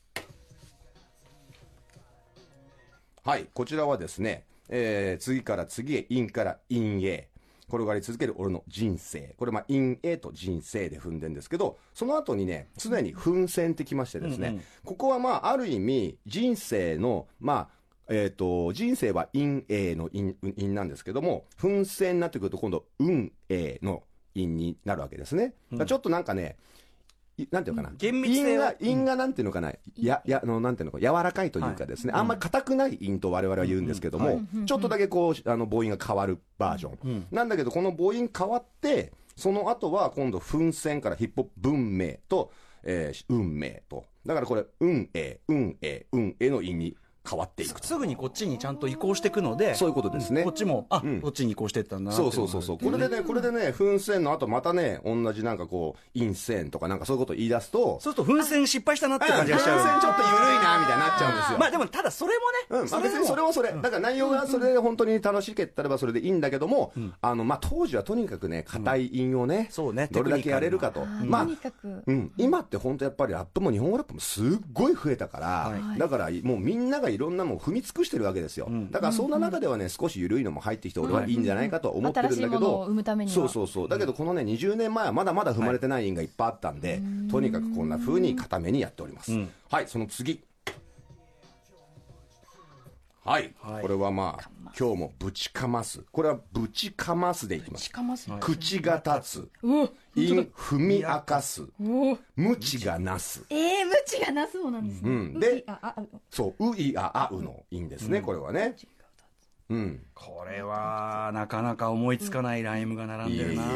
D: はい、こちらはですね、えー次から次へ、陰から陰へ、転がり続ける俺の人生。これ、まあ、陰へと人生で踏んでんですけど、その後にね、常に奮戦ってきましてですね、ここはまあ、ある意味、人生の、まあ、えっ、と、人生は陰への陰陰なんですけども、奮戦になってくると今度、運への陰になるわけですね。だからちょっとなんかね、いなんていうのかな。
B: 厳密性を
D: 陰が、なんていうのかな。や、や、あの、なんていうのか、柔らかいというかですね、あんまり硬くない陰と我々は言うんですけども、ちょっとだけこう、あの、母音が変わるバージョン。なんだけど、この母音変わって、その後は今度、奮戦からヒップホップ文明と、えー運命と。だからこれ、運営、運営、運営の陰に変わっていくと。
B: すぐにこっちにちゃんと移行していくので
D: そういうことですね。
B: こっちもあ、こっちに移行していったんだな
D: そうそうそうそう。これでね、これでね、噴戦の後またね、同じなんかこう、陰線とかなんかそういうこと言い出すと、
B: そうすると奮戦失敗したなって
D: うん噴
B: 感じがしちゃう
D: 戦ちょっと緩いな、みたいになっちゃうんですよ。
B: まあでもただそれもね、
D: うん、まあ別にそれもそれ。だから内容がそれで本当に楽しけったらばそれでいいんだけども、あの、まあ当時はとにかくね、硬い韻をね、
B: そうね
D: どれだけやれるかと。まあ
C: とに、かく
D: うん、今って本当やっぱりラップも日本語ラップもすっごい増えたから、
B: はい。
D: だからもうみんながいろんなもん踏み尽くしてるわけですよ。だからそんな中ではね、少し緩いのも入ってきて俺はいいんじゃないかと思ってるんだけど。
C: 生むため、には。
D: そうそうそう。だけどこのね、20年前はまだまだ踏まれてない韻がいっぱいあったんで、とにかくこんな風に固めにやっております。はい、その次。はい、
B: はい。
D: これはまあ、今日もぶちかます。これはぶちかますでいきます。
C: かます
D: 口が立つ。
C: うお
D: 韻踏み明かす。無知がなす。
C: えー、無知がなすもなんですね、
D: うんでそう、ういああうの韻ですね、これはね。うん。
B: これはなかなか思いつかないライムが並んでるな、
D: いえい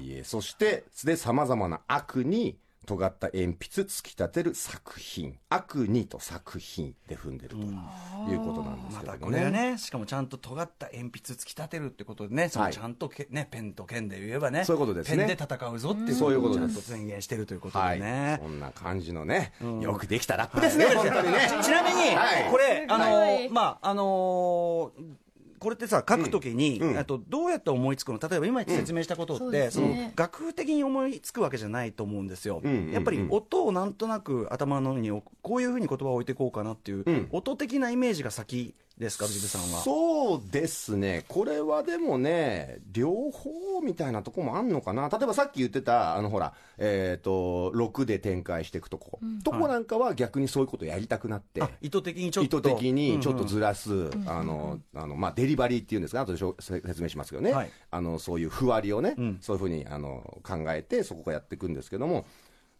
D: えいえいえいえ。そして、で、様々な悪に、尖った鉛筆突き立てる作品。悪にと作品で踏んでるということなんです
B: ま
D: けど
B: たこれがねしかもちゃんと尖った鉛筆突き立てるってことでねそのちゃんとけ、ね、ペンと剣で言えばね
D: そういうことですね。
B: ペンで戦うぞっていう
D: そういうことです。
B: ちゃんと宣言してるということ
D: はい。
B: でね、
D: そんな感じのね、よくできたラップですね、本当にね。
B: ちなみに、
D: はい。
B: これ、あのまあ、あのーこれってさ書くときに、
D: うん。
B: あとどうやって思いつくの？例えば今説明したことって、その楽譜的に思いつくわけじゃないと思うんですよ、
D: うんうんうん。
B: やっぱり音をなんとなく頭のにこういうふうに言葉を置いていこうかなっていう、
D: うん。
B: 音的なイメージが先ですか、ジブさんは。
D: そうですね。これはでもね、両方みたいなとこもあんのかな。例えばさっき言ってた、あのほら、えっ、と、6で展開していくとこ。とこなんかは逆にそういうことやりたくなって。
B: あ意図的にちょっと
D: 意図的にちょっと
B: うんうん
D: ずらす、あの、あの、まあ、デリバリーっていうんですか、後でしょせ説明しますけどね。
B: はい
D: あの、そういうふわりをね、
B: うん
D: そういうふうに、あの、考えて、そこからやっていくんですけども、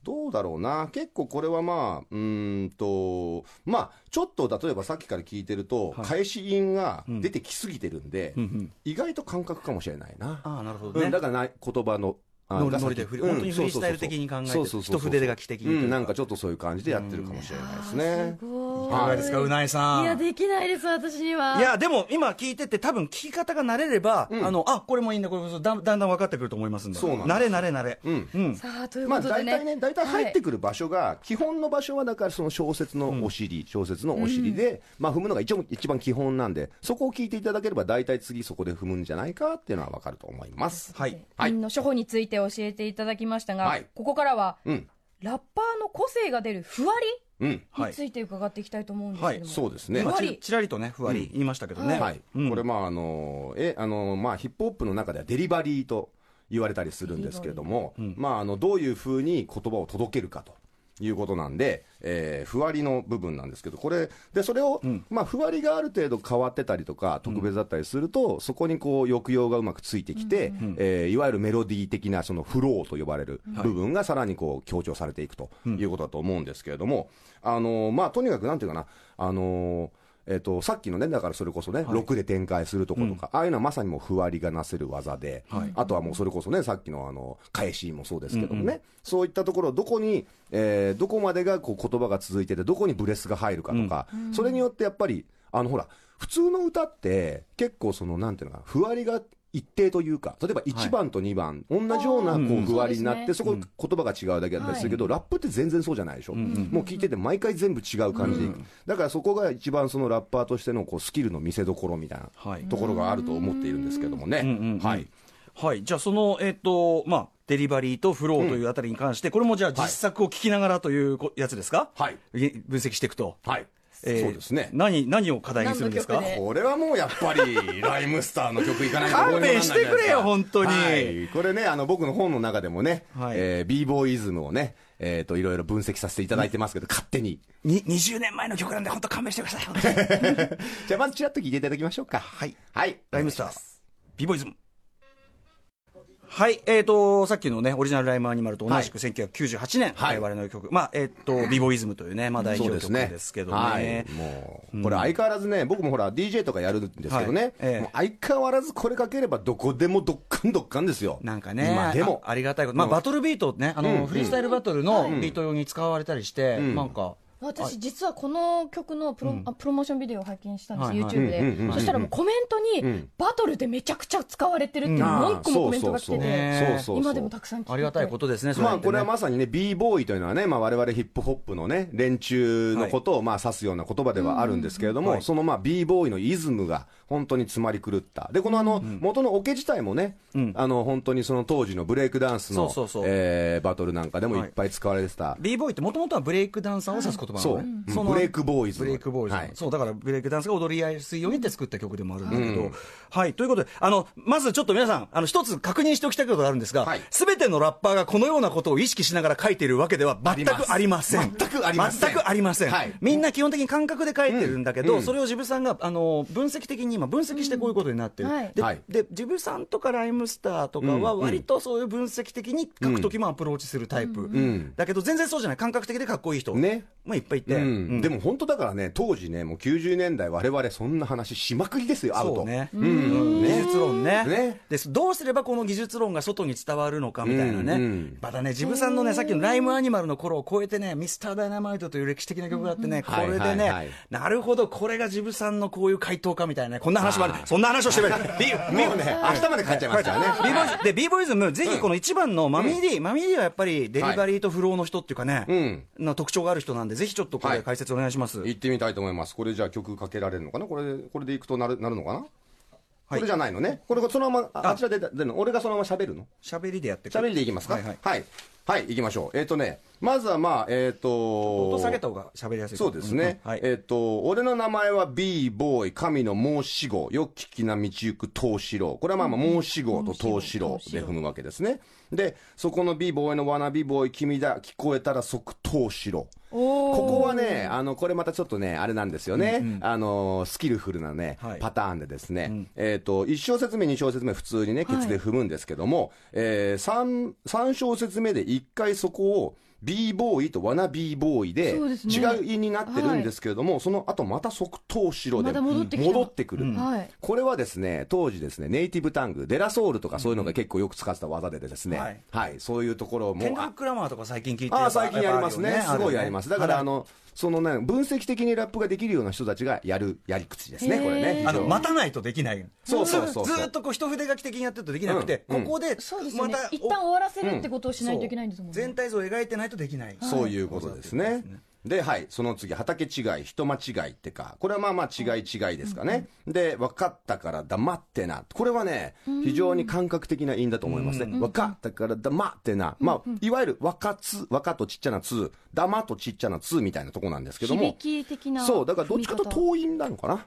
D: どうだろうな。結構これはまあ、うーんと、まあ、ちょっと例えばさっきから聞いてると、
B: はい。
D: 返し音が出てきすぎてるんで、
B: うんうん。
D: 意外と感覚かもしれないな。
B: ああなるほどね、
D: うん、だからな言葉のあ
B: ノリノリでフリ
D: うん
B: 本当にフリースタイル的に考えて
D: そうそうそうそう
B: 一筆書き的にう
D: んなんかちょっとそういう感じでやってるかもしれないですね。
C: すご
B: い。かがですかうないさん。
C: いやできないです私には。い
B: やでも今聞いてて多分聞き方が慣れれば、あのあこれもいいんだこれもそうだんだんだん分かってくると思いますんで。
D: そうなん
B: 慣れ慣れ慣れ。
D: うん。
B: うん。
C: さあという
D: まあ
C: ことでね,、
D: 大体ね、大体入って
C: く
D: くる場所が、基本の場所はだからその小説のお尻、小説のお尻で、まあ踏むのが一応一番基本なんで、そこを聞いていただければ、大体次そこで踏むんじゃないかっていうのはわかると思います。
B: はい。
D: はい。
C: の処方について教えていただきましたが、
D: はい。
C: ここからは
D: うん。
C: ラッパーの個性が出るふわ
D: うん。
C: りについて伺っていきたいと思うんですけども、
D: そうですね。
B: 今
C: ふわり。
B: ちちらりとねふわり言いましたけどね、
D: はい、
B: うん
D: これまああのえあのまあヒップホップの中ではデリバリーと言われたりするんですけれども、まああのどういうふうに言葉を届けるかと。いうことなんで、えー、ふわりの部分なんですけど、これ、で、それを、まあ、ふわりがある程度変わってたりとか、特別だったりすると、そこにこう、抑揚がうまくついてきて、えーいわゆるメロディー的な、そのフローと呼ばれる部分がさらにこう、強調されていくということだと思うんですけれども、あのーまあ、とにかくなんていうかな、あのーえっとさっきのね、だからそれこそね、6で展開するとことか、ああいうのはまさにもうふわりがなせる技で、あとはもうそれこそね、さっきのあの返しもそうですけどもね、そういったところ、どこに、えーどこまでがこう言葉が続いてて、どこにブレスが入るかとか、それによってやっぱり、あのほら、普通の歌って、結構その、なんていうのかな、ふわりが一定というか、例えば1番と2番、同じようなこうふわりになって、そこ言葉が違うだけだったりするけど、ラップって全然そうじゃないでしょ？もう聞いてて毎回全部違う感じでいく。だからそこが一番そのラッパーとしてのこうスキルの見せ所みたいな
B: はい
D: ところがあると思っているんですけどもね。
B: うんうんうん
D: はい。
B: はい、じゃあその、えっ、と、まあ、デリバリーとフローというあたりに関して、これもじゃあ実作を聞きながらというこやつですか？
D: はい。
B: い分析していくと。
D: はい。
B: えー
D: そうですね。
B: 何、何を課題にするんですか？
D: これはもうやっぱり、ライムスターの曲いかないと
B: 勘弁してくれよ本当に
D: はい。これね、あの、僕の本の中でもね、
B: はい
D: えー、b ボーイズムをね、えっ、と、いろいろ分析させていただいてますけど、勝手に。
B: に20年前の曲なんで、本当勘弁してください。
D: じゃあ、まずちらっと聞いていただきましょうか。
B: はい。
D: はい。
B: ライムスター、ビボイズム。はい、えーと、さっきのね、オリジナルライムアニマルと同じく1998年、
D: はい。
B: 我々の曲、まあ、えっ、と、ビボイズムというね、まあ代表曲ですけどね。
D: はい、もう、これ相変わらずね、僕もほら、DJ とかやるんですけどね、
B: はい。ええ。
D: もう相変わらずこれかければどこでもどっかんどっかんですよ。
B: なんかね、
D: 今でも。
B: あありがたいこと、まあ、
D: うん。
B: バトルビートね、あの、
D: うん。
B: フリースタイルバトルのビート用に使われたりして、
D: ん。
B: なんか、
C: 私実はこの曲のプロ,、あプロモーションビデオを拝見したんです、
B: はいはい。
C: YouTube で、そしたらもうコメントに、
D: ん。
C: バトルでめちゃくちゃ使われてるっていう
B: うん。
C: 何個もコメントが来てて、今でもたくさん聞いてて。
B: ありがたいことですね、そ
D: まあ、これはまさにね、b ボーイというのはね、まあ、我々ヒップホップのね、連中のことをまあ指すような言葉ではあるんですけれども、
B: はい。
D: そのまあ b ボーイのイズムが本当に詰まり狂った。で、このあの、元のオケ自体もね、
B: ん。
D: あの、本当にその当時のブレイクダンスの
B: そうそうそう。
D: えーバトルなんかでもい。っぱい使われてた。
B: b ボーイってもともとはブレイクダンサーを指す言葉な
D: そう、
B: のね。
D: うんブレイクボーイズの。
B: ブレイクボーイズ、
D: はい。
B: そうだからブレイクダンスが踊りやすいようにって作った曲でもあるんだけど、はい。ということであのまずちょっと皆さんあの一つ確認しておきたいことがあるんですが
D: はい。
B: すべ、てのラッパーがこのようなことを意識しながら書いているわけでは全くありません。
D: 全くありません。
B: 全くありません、
D: はい。
B: みんな基本的に感覚で書いてるんだけど、
D: うん。
B: それをジブさんがあの分析的に今分析してこういうことになってる、
C: うん。はい。
B: で
D: はい。
B: でジブさんとかライムスターとかは割とそういう分析的に書くときもアプローチするタイプ、
D: ん。
B: だけど全然そうじゃない。感覚的でかっこいい人、
D: ね。
B: まあ、いっぱいいて、
D: うん。
B: うん。
D: でも本当だからね、当時ね、もう90年代、我々そんな話しまくりですよ、会うと。
B: そうね、
D: うん。
B: 技術論ね。
D: ね。
B: ですどうすればこの技術論が外に伝わるのかみたいなね、
D: うん。うん。
B: またねジブさんのねさっきの「ライムアニマル」の頃を超えてね「ミスターダイナマイトという歴史的な曲があってね、これでね、
D: はい。はいはい
B: なるほどこれがジブさんのこういう回答かみたいなねこんな話もある。そんな話をしてくれ。ビ
D: もうね、明日まで帰っちゃいますからね。
B: b ボーイズで b ボーイズムぜひこの一番のマミー D、マミー D はやっぱりデリバリーとフローの人っていうかね、
D: うん。
B: の特徴がある人なんでぜひちょっとこ
D: はい。
B: れ解説お願いします、
D: 行ってみたいと思います。これじゃあ曲かけられるのかな？これ、これでいくとなるなるのかな？これじゃないのね？これそのまま、ああ。ちらで出るの俺がそのまま喋るの？
B: 喋りでやってく
D: 喋りでいきますか？
B: はいはい。
D: はい。はい、行きましょう。えっ、とね、まずはまあ、えっ、と
B: 音下げた方が喋りやすいか
D: そうですね。
B: うんはい
D: えっ、と、俺の名前は B ボーイ、神の申し子、よききな道行く東四郎。これはまあまあ申し子と東四郎で踏むわけですね。で、そこの B ボーイのわな B ボーイ、君だ、聞こえたら即東四郎。ここはね、あの、これまたちょっとね、あれなんですよね。あの、スキルフルなね、
B: はい
D: パターンでですね、えっ、と、1小節目、2小節目、普通にね、ケツで踏むんですけども、えー、3、三小節目で1回そこを、b ボーイとワナ b ボーイで違う韻になってるんですけれども、その後また即答しろで
C: 戻ってきた。
D: 戻ってくる、
C: はい。
D: これはですね当時ですねネイティブタングデラソールとかそういうのが結構よく使ってた技でですね、
B: は
D: はい。いそういうところも
B: ケンドリック・ラマーとか最近聞いて
D: ああ最近やりますね。すごいやります。だからあ
B: の
D: のそのね分析的にラップができるような人たちがやるやり口ですねこれね
B: あの待たないとできない。
D: そうそうそうそう。
B: ずっとこう一筆書き的にやってるとできなくて、
D: うん。
B: ここでまた
C: 一旦終わらせるってことをしないといけないんですもんね、
B: 全体像を描いてないとできない、
D: そういうことですね。で、はい、その次、畑違い、人間違いってか、これはまあまあ違い違いですかね。で、分かったから黙ってな。これはね、非常に感覚的な因だと思いますね。分かったから黙ってな。まあ、いわゆる和かつ、和かとちっちゃなつ、黙とちっちゃなつみたいなとこなんですけども。そう、だからどっちかと遠いんなのかな。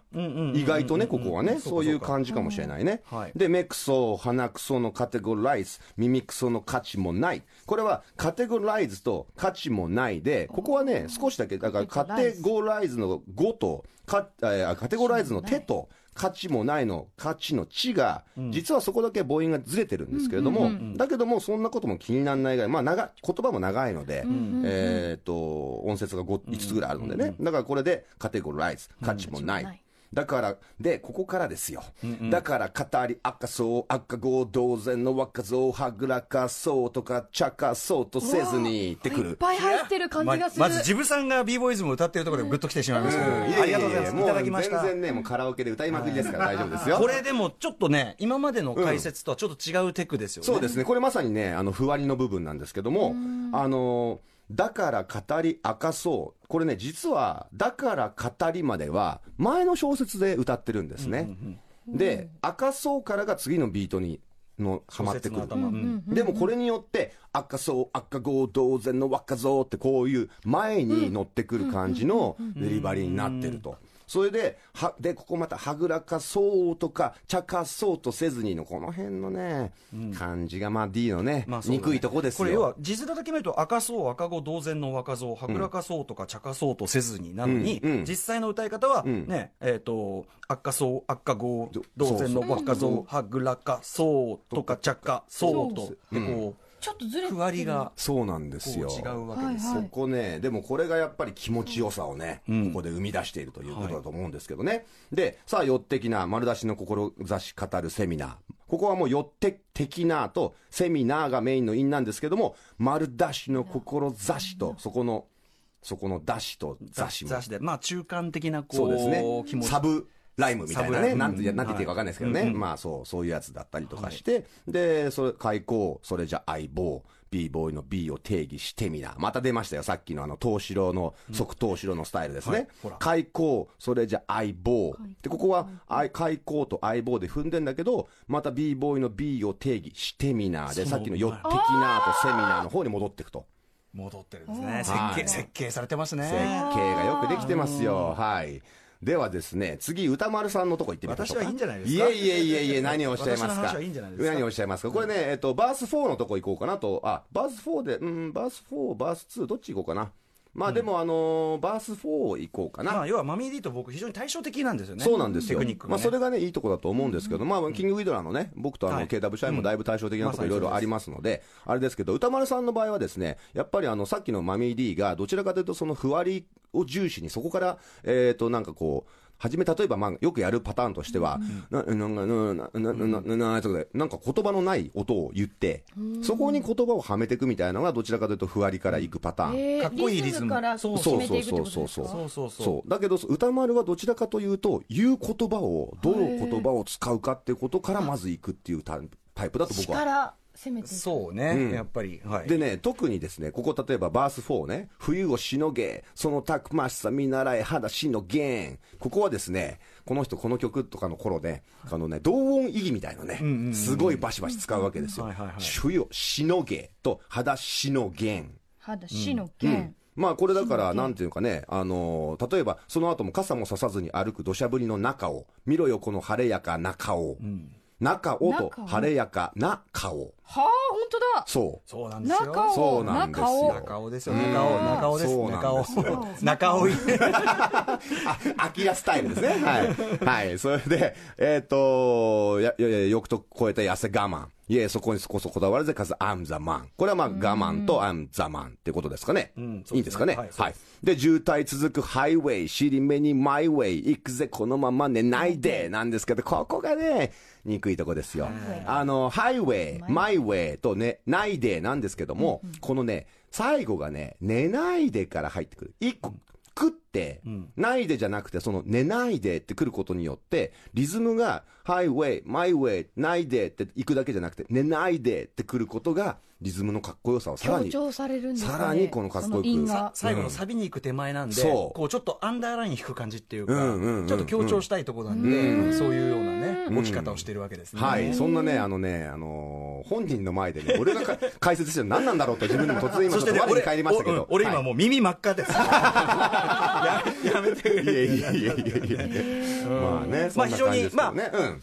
D: 意外とね、ここはね、
B: そうか
D: そういう感じかもしれないね
B: はい。
D: で、目くそ、鼻くそのカテゴライズ、耳くその価値もない。これはカテゴライズと価値もないで、ここはね、少しだけ、だからカテゴライズの5と、かえーカテゴライズの手と、価値もないの価値の値が、実はそこだけ母音がずれてるんですけれども、だけどもそんなことも気にならないぐらい、まあ長、言葉も長いので、えーっと、音節が 5, 5つぐらいあるのでね、だからこれでカテゴライズ、価値もない。だから、で、ここからですよ。だから、語り明かそう、赤子同然の若造、はぐらかそうとか、茶化そうとせずにってくる。
C: いっぱい入ってる感じがする、
B: ままずジブさんが b ボーイズムを歌ってるところでグッと来てしまいましたけど、
D: うん。
B: ありがとうございます。いただきました。
D: もう全然ね、もうカラオケで歌いまくりですから大丈夫ですよ。
B: これでもちょっとね今までの解説とはちょっと違うテクですよね、
D: そうですね、これまさにね、あの、ふわりの部分なんですけども、あの、だから語り明かそう。これね、実は、だから語りまでは、前の小説で歌ってるんですね。で、明かそうからが次のビートに、の、はまってくる。でもこれによって、赤そう、赤号同然の若造ってこういう前に乗ってくる感じのデリバリーになってると。それで、は、で、ここまた、はぐらかそうとか、茶化そうとせずにの、この辺のね、感じが、まあ D のね、
B: まあね。
D: 憎いとこですよ。
B: これ要は字面だけ見ると赤そう赤子同然の若造はぐらかそうとか茶化そうとせずになのに、
D: うんうん。
B: 実際の歌い方は
D: ん。
B: ね、えっ、と赤そう赤子
D: ど
B: 同然の若造はぐらかそうとか茶化そうとでこ
C: ちょっとずれてる。
B: う区割りが。
D: そうなんですよ。
B: 違うわけですよ、
C: はいはい。
D: そこね、でもこれがやっぱり気持ちよさをね、
B: うん。
D: ここで生み出しているということだと思うんですけどね。で、さあ、よってきな、丸出しの志語るセミナー。ここはもうよって的なと、セミナーがメインの因なんですけども、丸出しの志と、そこの、そこの出しと雑誌も。
B: 雑誌で。まあ中間的なこう
D: そうですね。サブライムみたいなね。なんて、
B: うん
D: なんて言っていいかわかんないですけどね。
B: はい
D: まあそう、そういうやつだったりとかして。で、それ、開口、それじゃ相棒。b ボーイの B を定義してみな。また出ましたよ。さっきのあの、東四郎の、即東四郎のスタイルです
B: はい
D: ね。開口、それじゃ相棒。で、ここは、開口と相棒で踏んでんだけど、また b ボーイの B を定義してみな。で、さっきのよってきなとセミナーの方に戻っていくと。
B: 戻ってるんですね設
D: はい
B: 計設計されてますね
D: 設計がよくできてますよ。はい。ではですね、次、歌丸さんのとこ行ってみましょうか。
B: 私はいいんじゃないですか
D: いえいえいえいえ、何をおっしゃいますか？
B: 私のいいんじゃないですか
D: 何をおっしゃいますか？これね、えっと、バース4のとこ行こうかなと。あ、バース4で、うん、バース4、バース2、どっち行こうかな？まあでも、あのーバース4行こうかな。
B: まあ要はマミー D と僕非常に対照的なんですよね。
D: そうなんですよ。
B: テクニックがね。
D: まあそれがね、いいとこだと思うんですけど、まあ、キングウィドラーのね、僕とあの、
B: はい。
D: KW 社員もだいぶ対照的なとこ
B: うん
D: いろいろありますので、あれですけど、歌丸さんの場合はですね、やっぱりあの、さっきのマミー D が、どちらかというとそのふわりを重視に、そこから、えっと、なんかこう、はじめ、例えば、まあ、よくやるパターンとしては、な、な、な、な、な、な、な、な、かで、なんか言葉のない音を言って、そこに言葉をはめていくみたいなのが、どちらかというと、ふわりからいくパターン。
C: えー
B: かっこいいリズム。
C: から
B: そう
D: そうそう
B: そうそうそう。
D: そう。だけど、歌丸はどちらかというと、言う言葉を、どの言葉を使うかっていうことからまず行くっていうタイプタイプだと僕は。
C: 力攻めて
B: そうね、
D: うん。
B: やっぱり。はい。
D: でね、特にですね、ここ例えばバース4ね、冬をしのげ、そのたくましさ見習え、肌しのげん。ここはですね、この人、この曲とかの頃で、あのね、同音異義みたいのね、すごいバシバシ使うわけですよ。
B: はいはいはい。
D: 冬をしのげと、肌しのげん。
C: 肌死の剣、
D: まあこれだから、なんていうかね、あのー例えば、その後も傘もささずに歩く土砂降りの中を、見ろよこの晴れやかな顔。中をと
C: 中を
D: 晴れやかな顔。
C: はあ、本当だ。
D: そう。
B: そうなんですよ。
C: 中を、
D: そうなんですよ
C: 中
B: 尾ですよ。中尾、中尾です。中尾。中尾。
D: あ、アキラスタイルですね。はい。はい。それで、えっ、と、や、いやいや、欲と超えた痩せ我慢。いえ、そこにこそこだわらず、かつ、I'm the man。これはまあ、我慢と I'm the man ってことですかね。
B: ん
D: いいんですかね。は
B: はいい。
D: で、渋滞続くハイウェイ、尻目にマイウェイ、行くぜ、このまま寝ないで、なんですけど、ここがね、憎いとこですよ。あの、ハイウェイ、マイウェイとね、ないでなんですけども、このね、最後がね、寝ないでから入ってくる。一個、食って、ないでじゃなくて、その寝ないでってくることによって、リズムが、ハイウェイ、マイウェイ、ないでって行くだけじゃなくて、寝ないでってくることが、リズムのかっこよさをさらに、
C: 強調されるんですね。
D: さらにこのかっこよく。
B: 最後のサビに行く手前なんで、こうちょっとアンダーライン引く感じっていうか、
D: うんうんうん
B: ちょっと強調したいところなんで、そういうようなね、置き方をしてるわけですね。
D: はい、そんなね、あのね、あのー本人の前でね、俺がか解説してるの何なんだろうと自分でも突然今ちょっと我に返りましたけど。
B: 俺今
D: はい
B: もう耳真っ赤です。ややめてくれ。
D: い。やいやいやいやいやまあね、そ
B: まあ非常にま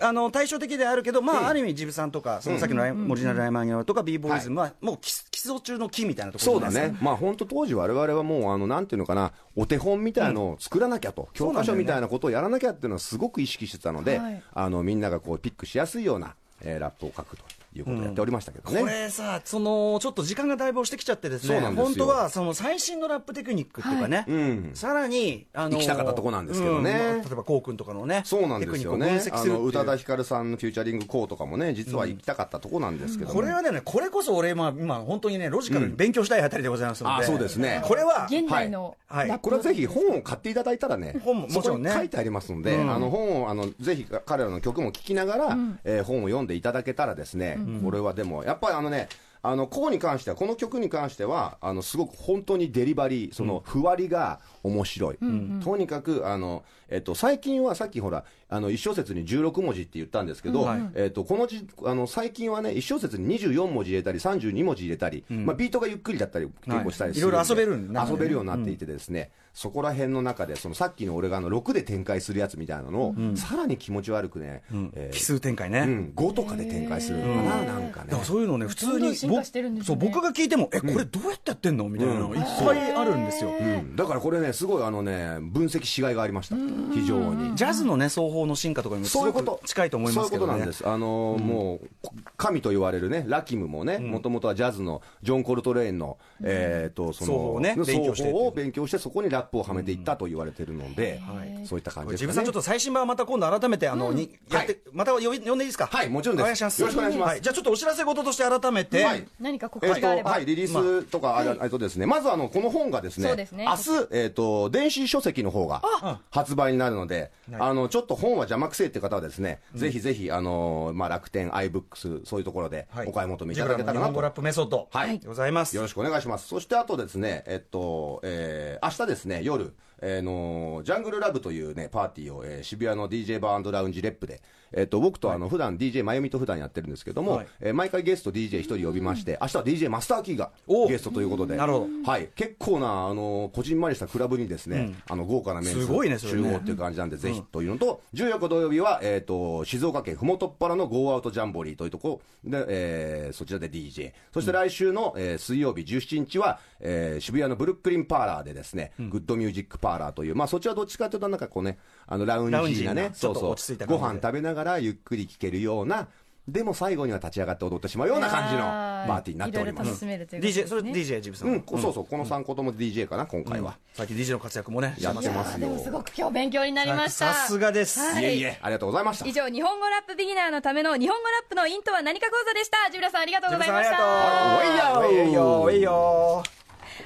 B: あ。あの対照的であるけど、まあある意味、ジブさんとか、そのさっきのオリジナルライマンギとか、ビーボーイズムは、もう基基礎中の木みたいなところ
D: そうだね。まあ本当当時我々はもう、あの、なんていうのかな、お手本みたいのを作らなきゃと、教科書みたいなことをやらなきゃっていうのはすごく意識してたので、
C: はい。
D: あの、みんながこうピックしやすいような、えーラップを書くということをやっておりましたけどね。
B: これさ、そのちょっと時間がだいぶ押してきちゃってですね、
D: そうなんですよ。
B: 本当はその最新のラップテクニックっていうかね、
D: うん。
B: さらに、あの
D: 行きたかったとこなんですけどね。
B: うんまあ例えばこうくんとかのね、
D: そうなんですよ
B: テクニッ
D: ね。あの、宇多田ヒカルさんのフューチャリングコーとかもね、実は行きたかったとこなんですけども
B: これはね、これこそ俺、まあ、今、本当にね、ロジカルに勉強したいあたりでございますので、
D: あそうですね。
B: これは、
C: 現代の
B: はい。
C: ラップ。
D: これはぜひ本を買っていただいたらね、
B: 本ももちろんね。
D: 書いてありますので、あの本をあのぜひ彼らの曲も聴きながら、えー本を読んでいただけたらですね、これはでも、やっぱりあのね、あの、こうに関しては、この曲に関しては、あの、すごく本当にデリバリー、その、ふわりが面白い。とにかく、あの、えっと、最近はさっきほら、あの、一小節に16文字って言ったんですけど、えっと、このじ、あの、最近はね、一小節に24文字入れたり、32文字入れたり、まあ、ビートがゆっくりだったり、結構したりする
B: はいいろいろ遊べるね。
D: 遊べるようになっていてですね、そこら辺の中で、そのさっきの俺があの6で展開するやつみたいなのを、さらに気持ち悪くね、えー
B: 奇数展開ね。
D: うん、5とかで展開するのかな、なんかね。
B: だから。そういうのね、普通に
C: どんどん進化してるんです
B: そう
C: よね
B: 僕が聞いても、え、これどうやってやってんのみたいなのいっぱいあるんですよ。
D: うん。だからこれね、すごいあのね、分析しがいがありました。非常に。
B: ジャズのね、奏法の進化とかにもすごく
D: そういうこと。
B: 近いと思いますけどね。
D: そういうことなんで。す。あのーもう、神と言われるね、ラキムもね、もともとはジャズのジョン・コルトレーンの、えっと、その、
B: 奏法をね勉強して
D: 奏法を勉強して、そこにラップをはめていったと言われてるので、そういった感じですかね。
B: ジブさん、ちょっと最新版はまた今度改めて、あの、に、やって、また呼び呼んでいいですか？
D: はいもちろんです。
B: お願いします。
D: よろしくお願いします。
B: はじゃあちょっとお知らせ事として改めて、
D: はい。
C: 何か告
D: えっと
C: 知があれば。
D: はい、リリースとか、あれえっとですね、まずあの、この本がですね、
C: そうですね。
D: 明日、えっと、電子書籍の方が発売になるので、あの、ちょっと本は邪魔くせえって方はですね、ぜひぜひ、あの、まあ、楽天、iBooks、そういうところで
B: はい
D: お買い求めい
B: ジ
D: ただけたらなと
B: ブラップメソッド。
D: はい
B: でございます。
D: よろしくお願いします。そしてあとですね、えっと、えー、明日ですね、夜、えーの、 Jungle Love というね、パーティーを、えー渋谷の DJ バーラウンジレップで、えっと、僕とあの、普段 DJ まゆみと普段やってるんですけども、
B: はい。
D: えー毎回ゲスト DJ 一人呼びまして、明日は DJ マスターキーが
B: お。
D: ゲストということで、
B: なるほ
D: はい、結構な、あの、こじんまりしたクラブにですね、あの、豪華なメンツ
B: ね
D: 集合っていう感じなんで、ぜひというのと、14日土曜日は、えっと、静岡県ふもとっぱらの GO OUT JAMBOREE というとこで、えーそちらで DJ。そして来週の、えー水曜日17日は、えー渋谷の Brooklyn Parlor でですね、 Good Music Parlor という、まあそちらどっちかというとなんかこうね、あのラウンジなね
B: な、ちょっと落ち着いた感じで
D: ご飯食べながらゆっくり聴けるような、でも最後には立ち上がって踊ってしまうような感じの
C: あ
D: パーティーになっておりま
C: す
B: DJ、それ
C: ね
B: DJ ジブさん。
D: うん、そうそう、この3個とも DJ かな、今回は。
B: 最近 DJ の活躍もね、
D: やってますよ
C: でも。すごく今日勉強になりました。
B: さすがです。
C: はい
D: いえいえ、ありがとうございました
C: 以。上、日本語ラップビギナーのための日本語ラップのインとは何か講座でした。ジブラさんありがとうございました。
B: おいよおいよおいよ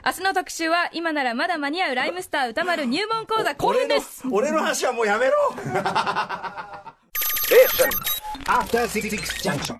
C: 明日の特集は、今ならまだ間に合うライムスター歌丸入門講座後編です。
B: 俺の話はもうやめろ
A: After Six Junction.